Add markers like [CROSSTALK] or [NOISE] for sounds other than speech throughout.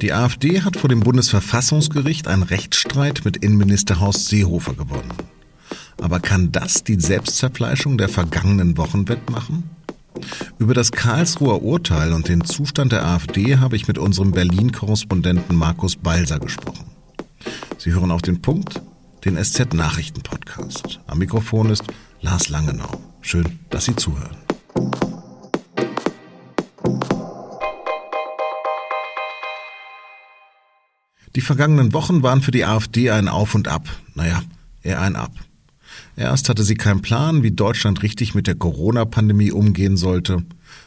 Die AfD hat vor dem Bundesverfassungsgericht einen Rechtsstreit mit Innenminister Horst Seehofer gewonnen. Aber kann das die Selbstzerfleischung der vergangenen Wochen wettmachen? Über das Karlsruher Urteil und den Zustand der AfD habe ich mit unserem Berlin-Korrespondenten Markus Balser gesprochen. Sie hören auf den Punkt, den SZ-Nachrichten-Podcast. Am Mikrofon ist Lars Langenau. Schön, dass Sie zuhören. Die vergangenen Wochen waren für die AfD ein Auf und Ab. Naja, eher ein Ab. Erst hatte sie keinen Plan, wie Deutschland richtig mit der Corona-Pandemie umgehen sollte.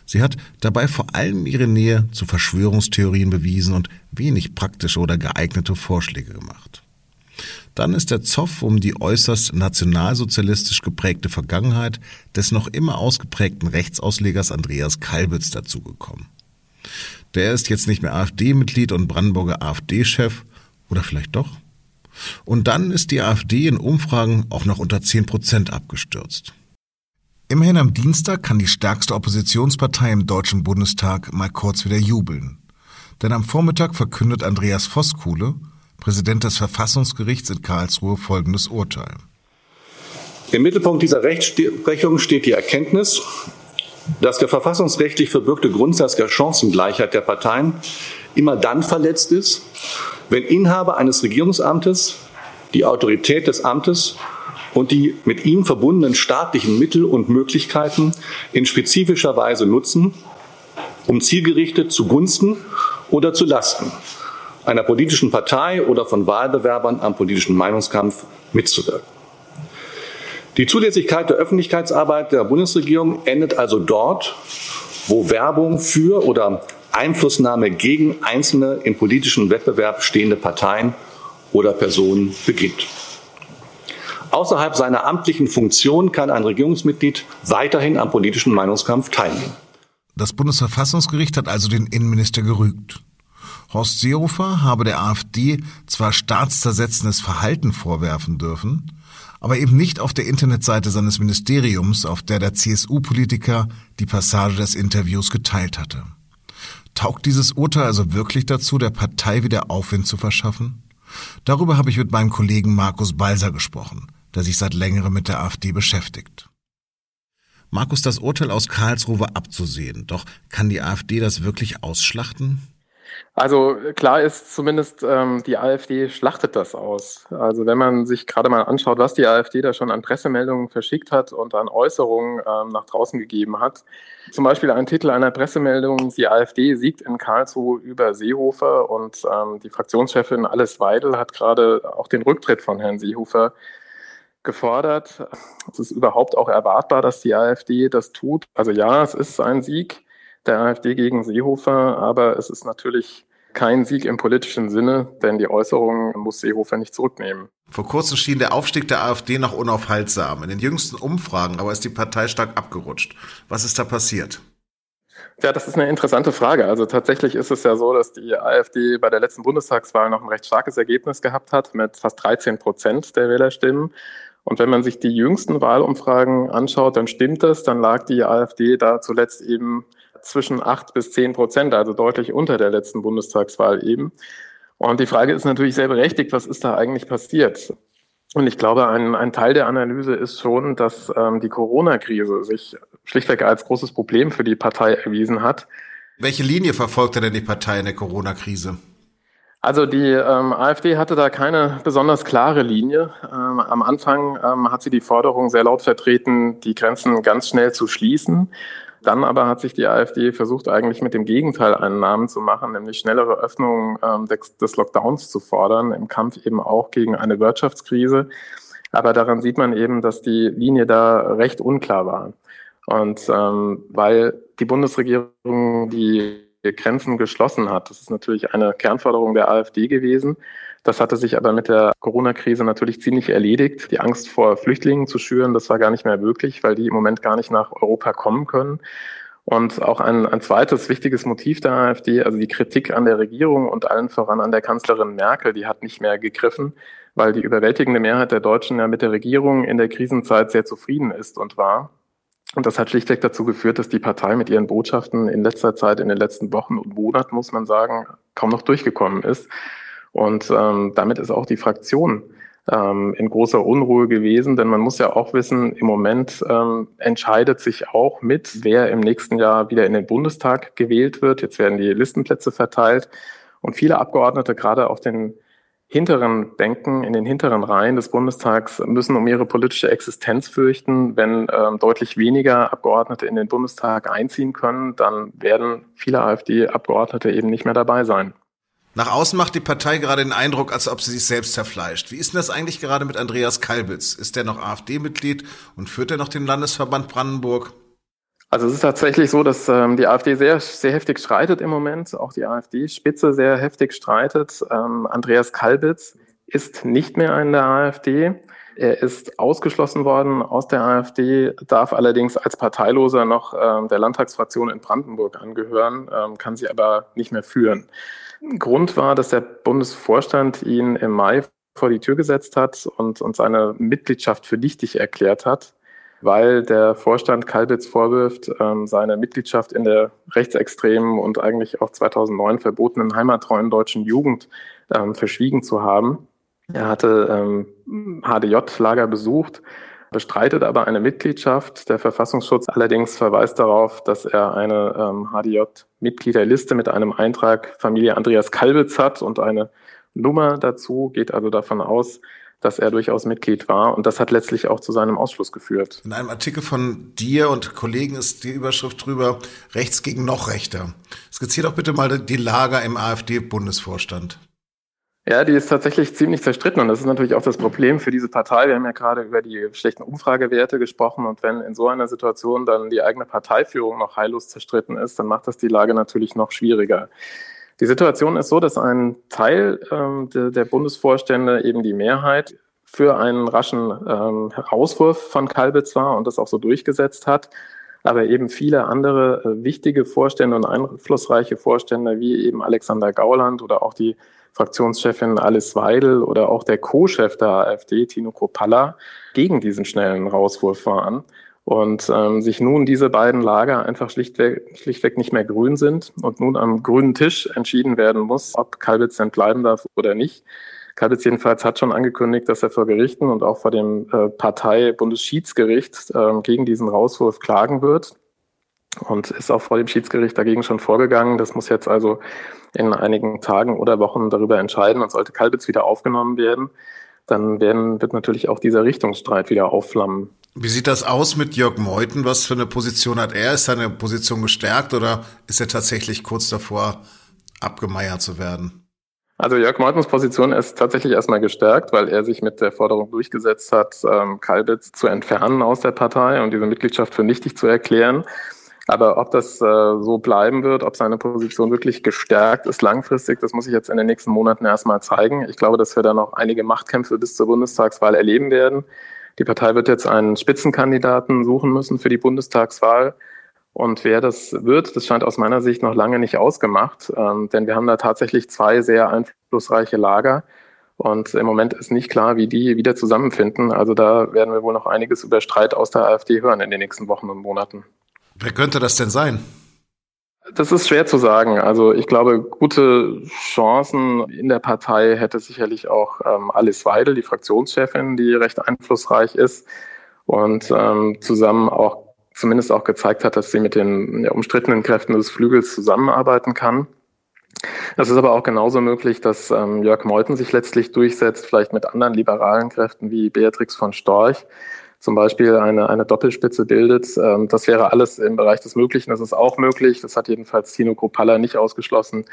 Sie hat dabei vor allem ihre Nähe zu Verschwörungstheorien bewiesen und wenig praktische oder geeignete Vorschläge gemacht. Dann ist der Zoff um die äußerst nationalsozialistisch geprägte Vergangenheit des noch immer ausgeprägten Rechtsauslegers Andreas Kalbitz dazugekommen. Der ist jetzt nicht mehr AfD-Mitglied und Brandenburger AfD-Chef. Oder vielleicht doch? Und dann ist die AfD in Umfragen auch noch unter 10 Prozent abgestürzt. Immerhin am Dienstag kann die stärkste Oppositionspartei im Deutschen Bundestag mal kurz wieder jubeln. Denn am Vormittag verkündet Andreas Voskuhle, Präsident des Verfassungsgerichts in Karlsruhe, folgendes Urteil. Im Mittelpunkt dieser Rechtsprechung steht die Erkenntnis, dass der verfassungsrechtlich verbürgte Grundsatz der Chancengleichheit der Parteien immer dann verletzt ist, wenn Inhaber eines Regierungsamtes die Autorität des Amtes und die mit ihm verbundenen staatlichen Mittel und Möglichkeiten in spezifischer Weise nutzen, um zielgerichtet zugunsten oder zu Lasten einer politischen Partei oder von Wahlbewerbern am politischen Meinungskampf mitzuwirken. Die Zulässigkeit der Öffentlichkeitsarbeit der Bundesregierung endet also dort, wo Werbung für oder Einflussnahme gegen einzelne im politischen Wettbewerb stehende Parteien oder Personen beginnt. Außerhalb seiner amtlichen Funktion kann ein Regierungsmitglied weiterhin am politischen Meinungskampf teilnehmen. Das Bundesverfassungsgericht hat also den Innenminister gerügt. Horst Seehofer habe der AfD zwar staatszersetzendes Verhalten vorwerfen dürfen, aber eben nicht auf der Internetseite seines Ministeriums, auf der der CSU-Politiker die Passage des Interviews geteilt hatte. Taugt dieses Urteil also wirklich dazu, der Partei wieder Aufwind zu verschaffen? Darüber habe ich mit meinem Kollegen Markus Balser gesprochen, der sich seit längerem mit der AfD beschäftigt. Markus, das Urteil aus Karlsruhe war abzusehen, doch kann die AfD das wirklich ausschlachten? Also klar ist zumindest, ähm, die AfD schlachtet das aus. Also wenn man sich gerade mal anschaut, was die AfD da schon an Pressemeldungen verschickt hat und an Äußerungen ähm, nach draußen gegeben hat. Zum Beispiel ein Titel einer Pressemeldung, die AfD siegt in Karlsruhe über Seehofer und ähm, die Fraktionschefin Alice Weidel hat gerade auch den Rücktritt von Herrn Seehofer gefordert. Es ist überhaupt auch erwartbar, dass die AfD das tut. Also ja, es ist ein Sieg der AfD gegen Seehofer, aber es ist natürlich kein Sieg im politischen Sinne, denn die Äußerungen muss Seehofer nicht zurücknehmen. Vor kurzem schien der Aufstieg der AfD noch unaufhaltsam. In den jüngsten Umfragen aber ist die Partei stark abgerutscht. Was ist da passiert? Ja, das ist eine interessante Frage. Also tatsächlich ist es ja so, dass die AfD bei der letzten Bundestagswahl noch ein recht starkes Ergebnis gehabt hat mit fast 13 Prozent der Wählerstimmen. Und wenn man sich die jüngsten Wahlumfragen anschaut, dann stimmt das. Dann lag die AfD da zuletzt eben zwischen acht bis zehn Prozent, also deutlich unter der letzten Bundestagswahl eben. Und die Frage ist natürlich sehr berechtigt, was ist da eigentlich passiert? Und ich glaube, ein, ein Teil der Analyse ist schon, dass ähm, die Corona-Krise sich schlichtweg als großes Problem für die Partei erwiesen hat. Welche Linie verfolgte denn die Partei in der Corona-Krise? Also die ähm, AfD hatte da keine besonders klare Linie. Ähm, am Anfang ähm, hat sie die Forderung sehr laut vertreten, die Grenzen ganz schnell zu schließen. Dann aber hat sich die AfD versucht, eigentlich mit dem Gegenteil einen Namen zu machen, nämlich schnellere Öffnungen ähm, des, des Lockdowns zu fordern, im Kampf eben auch gegen eine Wirtschaftskrise. Aber daran sieht man eben, dass die Linie da recht unklar war. Und ähm, weil die Bundesregierung die Grenzen geschlossen hat, das ist natürlich eine Kernforderung der AfD gewesen, das hatte sich aber mit der Corona-Krise natürlich ziemlich erledigt. Die Angst vor Flüchtlingen zu schüren, das war gar nicht mehr möglich, weil die im Moment gar nicht nach Europa kommen können. Und auch ein, ein zweites wichtiges Motiv der AfD, also die Kritik an der Regierung und allen voran an der Kanzlerin Merkel, die hat nicht mehr gegriffen, weil die überwältigende Mehrheit der Deutschen ja mit der Regierung in der Krisenzeit sehr zufrieden ist und war. Und das hat schlichtweg dazu geführt, dass die Partei mit ihren Botschaften in letzter Zeit, in den letzten Wochen und Monaten, muss man sagen, kaum noch durchgekommen ist. Und ähm, damit ist auch die Fraktion ähm, in großer Unruhe gewesen, denn man muss ja auch wissen, im Moment ähm, entscheidet sich auch mit, wer im nächsten Jahr wieder in den Bundestag gewählt wird. Jetzt werden die Listenplätze verteilt und viele Abgeordnete, gerade auf den hinteren Bänken, in den hinteren Reihen des Bundestags, müssen um ihre politische Existenz fürchten. Wenn ähm, deutlich weniger Abgeordnete in den Bundestag einziehen können, dann werden viele AfD-Abgeordnete eben nicht mehr dabei sein. Nach außen macht die Partei gerade den Eindruck, als ob sie sich selbst zerfleischt. Wie ist denn das eigentlich gerade mit Andreas Kalbitz? Ist der noch AfD-Mitglied und führt er noch den Landesverband Brandenburg? Also es ist tatsächlich so, dass ähm, die AfD sehr, sehr heftig streitet im Moment, auch die AfD-Spitze sehr heftig streitet. Ähm, Andreas Kalbitz ist nicht mehr in der AfD. Er ist ausgeschlossen worden aus der AfD, darf allerdings als Parteiloser noch ähm, der Landtagsfraktion in Brandenburg angehören, ähm, kann sie aber nicht mehr führen. Grund war, dass der Bundesvorstand ihn im Mai vor die Tür gesetzt hat und, und seine Mitgliedschaft für nichtig erklärt hat, weil der Vorstand Kalbitz vorwirft, ähm, seine Mitgliedschaft in der rechtsextremen und eigentlich auch 2009 verbotenen heimattreuen deutschen Jugend ähm, verschwiegen zu haben. Er hatte ähm, HDJ-Lager besucht, bestreitet aber eine Mitgliedschaft. Der Verfassungsschutz allerdings verweist darauf, dass er eine ähm, HDJ-Mitgliederliste mit einem Eintrag Familie Andreas Kalbitz hat und eine Nummer dazu, geht also davon aus, dass er durchaus Mitglied war. Und das hat letztlich auch zu seinem Ausschluss geführt. In einem Artikel von dir und Kollegen ist die Überschrift drüber, rechts gegen noch rechter. Skizziert doch bitte mal die Lager im AfD-Bundesvorstand. Ja, die ist tatsächlich ziemlich zerstritten und das ist natürlich auch das Problem für diese Partei. Wir haben ja gerade über die schlechten Umfragewerte gesprochen und wenn in so einer Situation dann die eigene Parteiführung noch heillos zerstritten ist, dann macht das die Lage natürlich noch schwieriger. Die Situation ist so, dass ein Teil ähm, de, der Bundesvorstände eben die Mehrheit für einen raschen ähm, Herauswurf von Kalbitz war und das auch so durchgesetzt hat. Aber eben viele andere äh, wichtige Vorstände und einflussreiche Vorstände wie eben Alexander Gauland oder auch die Fraktionschefin Alice Weidel oder auch der Co-Chef der AfD, Tino Kropalla, gegen diesen schnellen Rauswurf waren und ähm, sich nun diese beiden Lager einfach schlichtweg, schlichtweg nicht mehr grün sind und nun am grünen Tisch entschieden werden muss, ob Kalbitz denn bleiben darf oder nicht. Kalbitz jedenfalls hat schon angekündigt, dass er vor Gerichten und auch vor dem äh, Partei-Bundesschiedsgericht äh, gegen diesen Rauswurf klagen wird und ist auch vor dem Schiedsgericht dagegen schon vorgegangen. Das muss jetzt also in einigen Tagen oder Wochen darüber entscheiden und sollte Kalbitz wieder aufgenommen werden, dann werden, wird natürlich auch dieser Richtungsstreit wieder aufflammen. Wie sieht das aus mit Jörg Meuthen? Was für eine Position hat er? Ist seine Position gestärkt oder ist er tatsächlich kurz davor, abgemeiert zu werden? Also Jörg Meutens Position ist tatsächlich erstmal gestärkt, weil er sich mit der Forderung durchgesetzt hat, ähm, Kalbitz zu entfernen aus der Partei und diese Mitgliedschaft für nichtig zu erklären. Aber ob das äh, so bleiben wird, ob seine Position wirklich gestärkt ist langfristig, das muss ich jetzt in den nächsten Monaten erstmal zeigen. Ich glaube, dass wir da noch einige Machtkämpfe bis zur Bundestagswahl erleben werden. Die Partei wird jetzt einen Spitzenkandidaten suchen müssen für die Bundestagswahl. Und wer das wird, das scheint aus meiner Sicht noch lange nicht ausgemacht, ähm, denn wir haben da tatsächlich zwei sehr einflussreiche Lager. Und im Moment ist nicht klar, wie die wieder zusammenfinden. Also da werden wir wohl noch einiges über Streit aus der AfD hören in den nächsten Wochen und Monaten. Wer könnte das denn sein? Das ist schwer zu sagen. Also ich glaube, gute Chancen in der Partei hätte sicherlich auch ähm, Alice Weidel, die Fraktionschefin, die recht einflussreich ist und ähm, zusammen auch zumindest auch gezeigt hat, dass sie mit den ja, umstrittenen Kräften des Flügels zusammenarbeiten kann. Es ist aber auch genauso möglich, dass ähm, Jörg Meuthen sich letztlich durchsetzt, vielleicht mit anderen liberalen Kräften wie Beatrix von Storch zum Beispiel eine, eine Doppelspitze bildet. Ähm, das wäre alles im Bereich des Möglichen. Das ist auch möglich. Das hat jedenfalls Tino Kropalla nicht ausgeschlossen,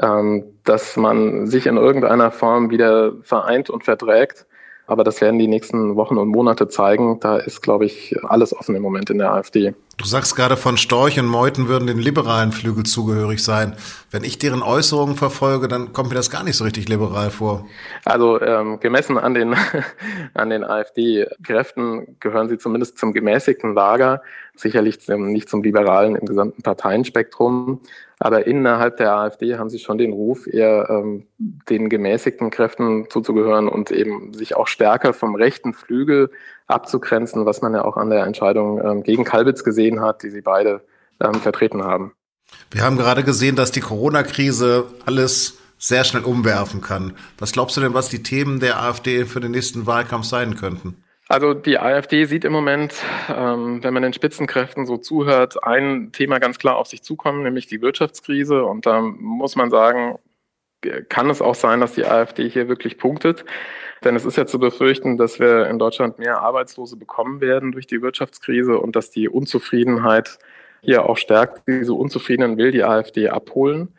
ähm, dass man sich in irgendeiner Form wieder vereint und verträgt. Aber das werden die nächsten Wochen und Monate zeigen. Da ist, glaube ich, alles offen im Moment in der AfD. Du sagst gerade von Storch und Meuthen würden den liberalen Flügel zugehörig sein. Wenn ich deren Äußerungen verfolge, dann kommt mir das gar nicht so richtig liberal vor. Also ähm, gemessen an den, [LAUGHS] an den AfD-Kräften gehören sie zumindest zum gemäßigten Lager, sicherlich nicht zum liberalen im gesamten Parteienspektrum. Aber innerhalb der AfD haben sie schon den Ruf, eher ähm, den gemäßigten Kräften zuzugehören und eben sich auch stärker vom rechten Flügel abzugrenzen, was man ja auch an der Entscheidung ähm, gegen Kalbitz gesehen hat, die sie beide ähm, vertreten haben. Wir haben gerade gesehen, dass die Corona-Krise alles sehr schnell umwerfen kann. Was glaubst du denn, was die Themen der AfD für den nächsten Wahlkampf sein könnten? Also die AfD sieht im Moment, ähm, wenn man den Spitzenkräften so zuhört, ein Thema ganz klar auf sich zukommen, nämlich die Wirtschaftskrise. Und da muss man sagen, kann es auch sein, dass die AfD hier wirklich punktet. Denn es ist ja zu befürchten, dass wir in Deutschland mehr Arbeitslose bekommen werden durch die Wirtschaftskrise und dass die Unzufriedenheit hier auch stärkt. Diese Unzufriedenen will die AfD abholen.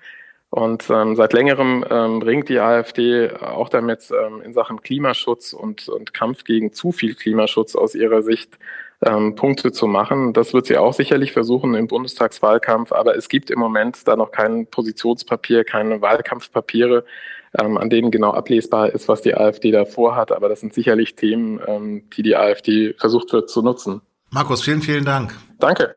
Und ähm, seit längerem ähm, bringt die AfD auch damit ähm, in Sachen Klimaschutz und, und Kampf gegen zu viel Klimaschutz aus ihrer Sicht ähm, Punkte zu machen. Das wird sie auch sicherlich versuchen im Bundestagswahlkampf, aber es gibt im Moment da noch kein Positionspapier, keine Wahlkampfpapiere, ähm, an denen genau ablesbar ist, was die AfD da vorhat. Aber das sind sicherlich Themen, ähm, die die AfD versucht wird zu nutzen. Markus, vielen, vielen Dank. Danke.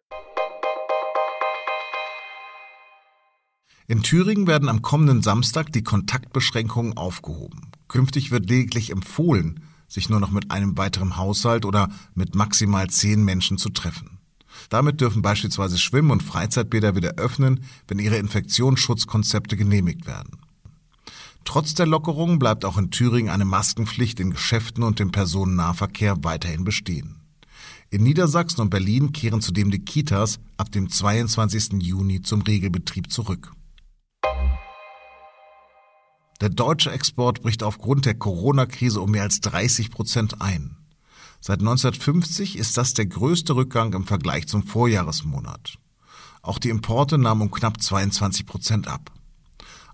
In Thüringen werden am kommenden Samstag die Kontaktbeschränkungen aufgehoben. Künftig wird lediglich empfohlen, sich nur noch mit einem weiteren Haushalt oder mit maximal zehn Menschen zu treffen. Damit dürfen beispielsweise Schwimm- und Freizeitbäder wieder öffnen, wenn ihre Infektionsschutzkonzepte genehmigt werden. Trotz der Lockerung bleibt auch in Thüringen eine Maskenpflicht in Geschäften und im Personennahverkehr weiterhin bestehen. In Niedersachsen und Berlin kehren zudem die Kitas ab dem 22. Juni zum Regelbetrieb zurück. Der deutsche Export bricht aufgrund der Corona-Krise um mehr als 30 Prozent ein. Seit 1950 ist das der größte Rückgang im Vergleich zum Vorjahresmonat. Auch die Importe nahmen um knapp 22 Prozent ab.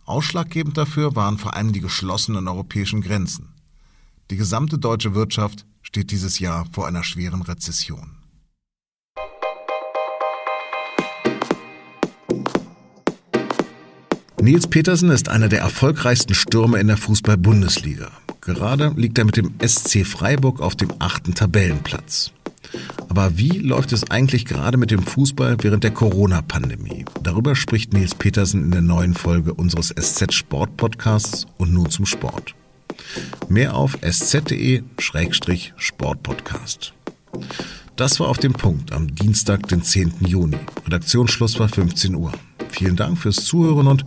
Ausschlaggebend dafür waren vor allem die geschlossenen europäischen Grenzen. Die gesamte deutsche Wirtschaft steht dieses Jahr vor einer schweren Rezession. Nils Petersen ist einer der erfolgreichsten Stürmer in der Fußball-Bundesliga. Gerade liegt er mit dem SC Freiburg auf dem achten Tabellenplatz. Aber wie läuft es eigentlich gerade mit dem Fußball während der Corona-Pandemie? Darüber spricht Nils Petersen in der neuen Folge unseres SZ Sport Podcasts und nun zum Sport. Mehr auf sz.de-sportpodcast. Das war auf dem Punkt am Dienstag, den 10. Juni. Redaktionsschluss war 15 Uhr. Vielen Dank fürs Zuhören und